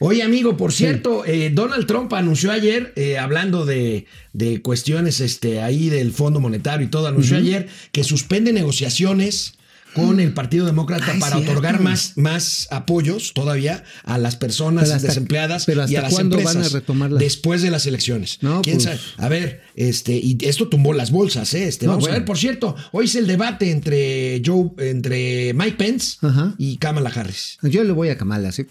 Oye, amigo, por cierto, eh, Donald Trump anunció ayer, eh, hablando de, de, cuestiones este, ahí del Fondo Monetario y todo, anunció ayer que suspende negociaciones con el Partido Demócrata para otorgar más, más apoyos todavía a las personas desempleadas y a las empresas van a retomar después de las elecciones. No, ¿Quién pues. sabe? A ver, este, y esto tumbó las bolsas, ¿eh? Este, vamos a ver, por cierto, hoy es el debate entre Joe, entre Mike Pence y Kamala Harris. Yo le voy a Kamala, sí.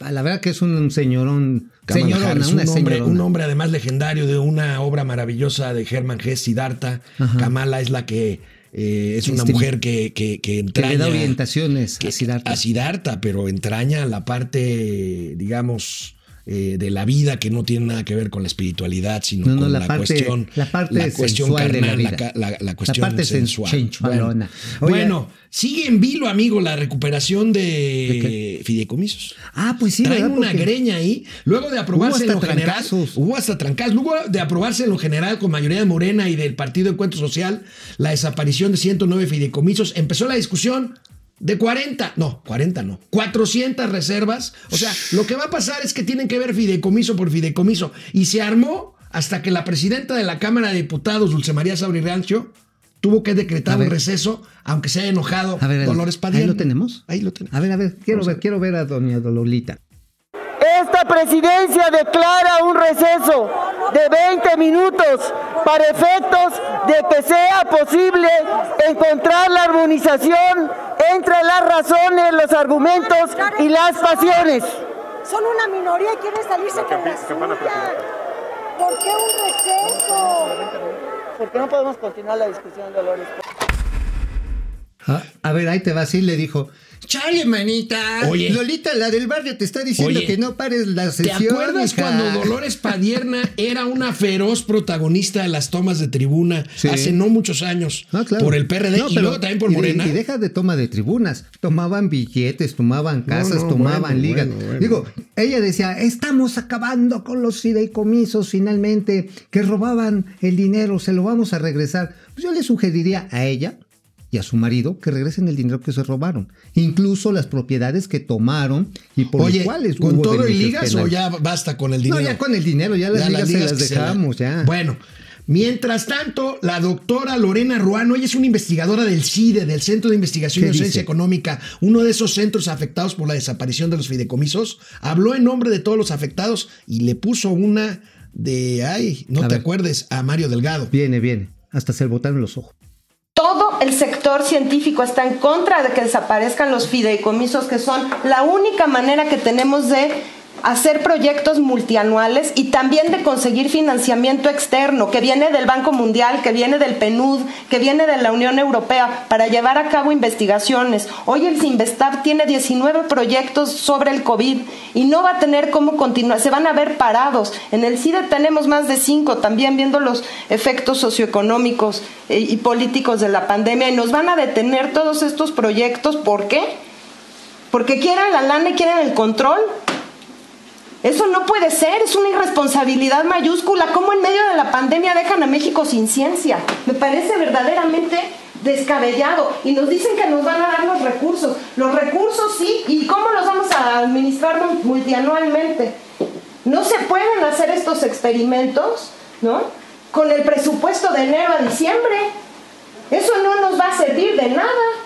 La verdad que es un señorón. Señorona, un, hombre, un hombre además legendario de una obra maravillosa de Herman Hesse, Siddhartha. Kamala es la que eh, es una este, mujer que, que, que entraña. Que le da orientaciones a Siddhartha. A Siddhartha, pero entraña la parte, digamos, eh, de la vida que no tiene nada que ver con la espiritualidad, sino con la, cuestión, la parte la cuestión carnal, la, la, cuestión parte sensual. Bueno, sigue en vilo, amigo, la recuperación de, fideicomisos. Ah, pues sí, Traen una greña ahí. Luego de aprobarse en lo general, hubo hasta trancazos. Luego de aprobarse en lo general con mayoría de Morena y del Partido Encuentro Social, la desaparición de 109 fideicomisos, empezó la discusión de 40, no, 40 no, 400 reservas. O sea, lo que va a pasar es que tienen que ver fideicomiso por fideicomiso. Y se armó hasta que la presidenta de la Cámara de Diputados, Dulce María Sabri Rancho, tuvo que decretar un receso, aunque se haya enojado a ver, Dolores Padilla. ¿Ahí lo tenemos? Ahí lo tenemos. A ver, a ver, quiero, ver, quiero ver a doña Dololita. Esta presidencia declara un receso de 20 minutos para efectos de que sea posible encontrar la armonización entre las razones, los argumentos y las pasiones. Son una minoría y quieren salirse con la suya. ¿Por qué un receso? ¿Por qué no podemos continuar la discusión, Dolores? Ah, a ver, ahí te va, sí le dijo, Chale, manita. Oye. Lolita, la del barrio, te está diciendo que no pares la sesión. ¿Te acuerdas cuando Dolores Padierna era una feroz protagonista de las tomas de tribuna hace no muchos años? Ah, por el PRD y luego también por Morena. Y, deja de toma de tribunas. Tomaban billetes, tomaban casas, tomaban ligas. Digo, ella decía, estamos acabando con los fideicomisos finalmente, que robaban el dinero, se lo vamos a regresar. Pues yo le sugeriría a ella y a su marido que regresen el dinero que se robaron, incluso las propiedades que tomaron y por Oye, los cuales con todo y ligas o ya basta con el dinero. No, ya con el dinero, ya las, ligas, se las dejamos, ya. Bueno, Mientras tanto, la doctora Lorena Ruano, ella es una investigadora del CIDE, del Centro de Investigación y Docencia Económica, uno de esos centros afectados por la desaparición de los fideicomisos, habló en nombre de todos los afectados y le puso una de, ay, no te acuerdes, a Mario Delgado. Viene, viene, hasta se botaron los ojos. El sector científico está en contra de que desaparezcan los fideicomisos, que son la única manera que tenemos de hacer proyectos multianuales y también de conseguir financiamiento externo que viene del Banco Mundial, que viene del PNUD, que viene de la Unión Europea para llevar a cabo investigaciones. Hoy el Sinvestab tiene 19 proyectos sobre el COVID y no va a tener cómo continuar, se van a ver parados. En el CIDE tenemos más de 5 también viendo los efectos socioeconómicos eh, y políticos de la pandemia y nos van a detener todos estos proyectos. ¿Por qué? Porque quieren la lana y quieren el control eso no puede ser, es una irresponsabilidad mayúscula. ¿Cómo en medio de la pandemia dejan a México sin ciencia? Me parece verdaderamente descabellado. Y nos dicen que nos van a dar los recursos. Los recursos sí, ¿y cómo los vamos a administrar multianualmente? No se pueden hacer estos experimentos, ¿no? Con el presupuesto de enero a diciembre. Eso no nos va a servir de nada.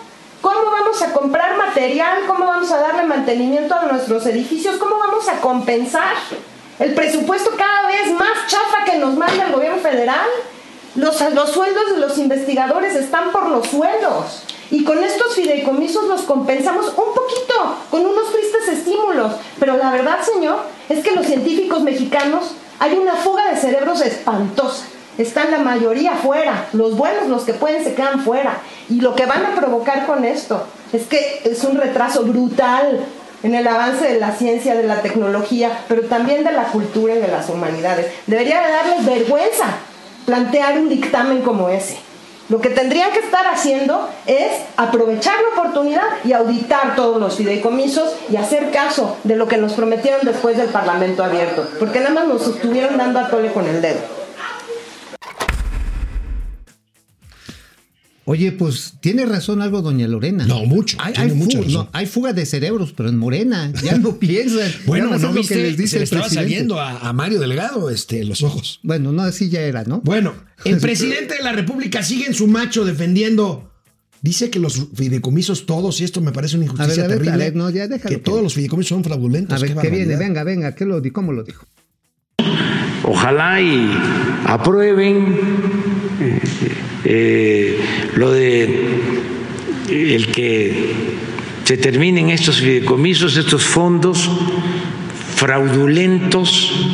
¿Cómo vamos a comprar material? ¿Cómo vamos a darle mantenimiento a nuestros edificios? ¿Cómo vamos a compensar el presupuesto cada vez más chafa que nos manda el gobierno federal? Los, los sueldos de los investigadores están por los sueldos. Y con estos fideicomisos los compensamos un poquito, con unos tristes estímulos. Pero la verdad, señor, es que los científicos mexicanos hay una fuga de cerebros espantosa están la mayoría fuera. Los buenos, los que pueden, se quedan fuera. Y lo que van a provocar con esto es que es un retraso brutal en el avance de la ciencia, de la tecnología, pero también de la cultura y de las humanidades. Debería de darles vergüenza plantear un dictamen como ese. Lo que tendrían que estar haciendo es aprovechar la oportunidad y auditar todos los fideicomisos y hacer caso de lo que nos prometieron después del Parlamento abierto, porque nada más nos estuvieron dando a tole con el dedo. Oye, pues tiene razón algo doña Lorena. No, mucho. Hay, hay mucha fuga, razón. no, hay fuga de cerebros, pero en Morena. Ya no piensan. Bueno, ¿no lo que viste? les dice Se le el estaba presidente. saliendo a, a Mario Delgado este, los ojos. Bueno, no, así ya era, ¿no? Bueno, el presidente de la República sigue en su macho defendiendo. Dice que los fideicomisos todos, y esto me parece una injusticia A ver, a ver, terrible, a ver, no, ya déjalo que todos los fideicomisos son fraudulentos. A ver, qué ¿qué viene? Venga, venga, ¿qué lo, di- ¿cómo lo dijo? Ojalá y aprueben eh, eh, lo de el que se terminen estos fideicomisos, estos fondos fraudulentos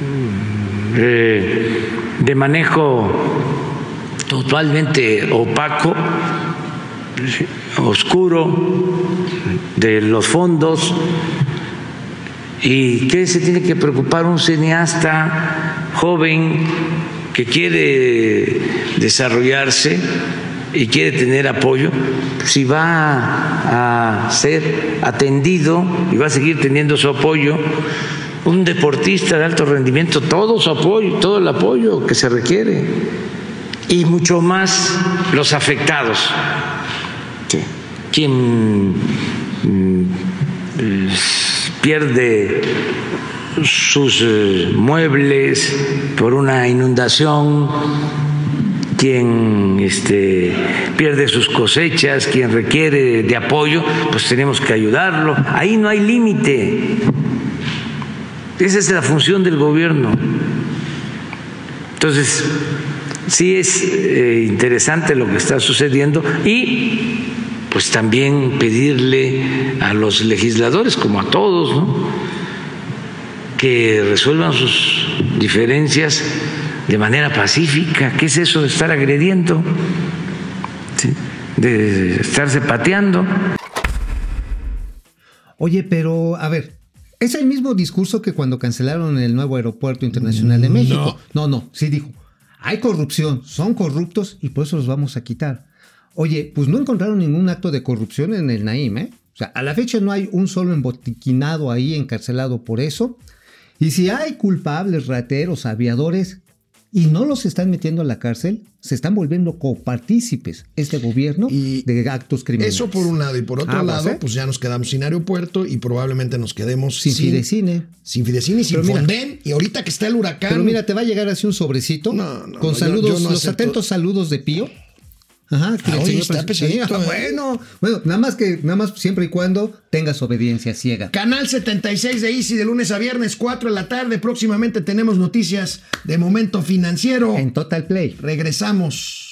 mm, eh, de manejo totalmente opaco, oscuro de los fondos ¿Y qué se tiene que preocupar un cineasta joven que quiere desarrollarse y quiere tener apoyo? Si va a ser atendido y va a seguir teniendo su apoyo, un deportista de alto rendimiento, todo su apoyo, todo el apoyo que se requiere, y mucho más los afectados. Sí. Quien mm, pierde sus eh, muebles por una inundación, quien este, pierde sus cosechas, quien requiere de apoyo, pues tenemos que ayudarlo. Ahí no hay límite. Esa es la función del gobierno. Entonces, sí es eh, interesante lo que está sucediendo y pues también pedirle a los legisladores, como a todos, ¿no? Que resuelvan sus diferencias de manera pacífica. ¿Qué es eso de estar agrediendo? ¿Sí? De estarse pateando. Oye, pero a ver, es el mismo discurso que cuando cancelaron el nuevo aeropuerto internacional de México. No, no, sí dijo. Hay corrupción, son corruptos y por eso los vamos a quitar. Oye, pues no encontraron ningún acto de corrupción en el Naim, ¿eh? O sea, a la fecha no hay un solo embotiquinado ahí encarcelado por eso. Y si hay culpables, rateros, aviadores, y no los están metiendo a la cárcel, se están volviendo copartícipes este gobierno Y de actos criminales. Eso por un lado. Y por otro lado, ¿eh? pues ya nos quedamos sin aeropuerto y probablemente nos quedemos Sin Fidecine. Sin Fidecine y sin mira- Fonden. Y ahorita que está el huracán. Pero mira, te va a llegar así un sobrecito No, no, con no, saludos, yo los atentos saludos de Pío. Ajá, que Ah, oye, está pesadito, Sí, ¿eh? bueno, bueno, nada más que, nada más siempre y cuando tengas obediencia ciega. Canal 76 de Easy de lunes a viernes, 4 de la tarde. Próximamente tenemos noticias de momento financiero. En Total Play. Regresamos.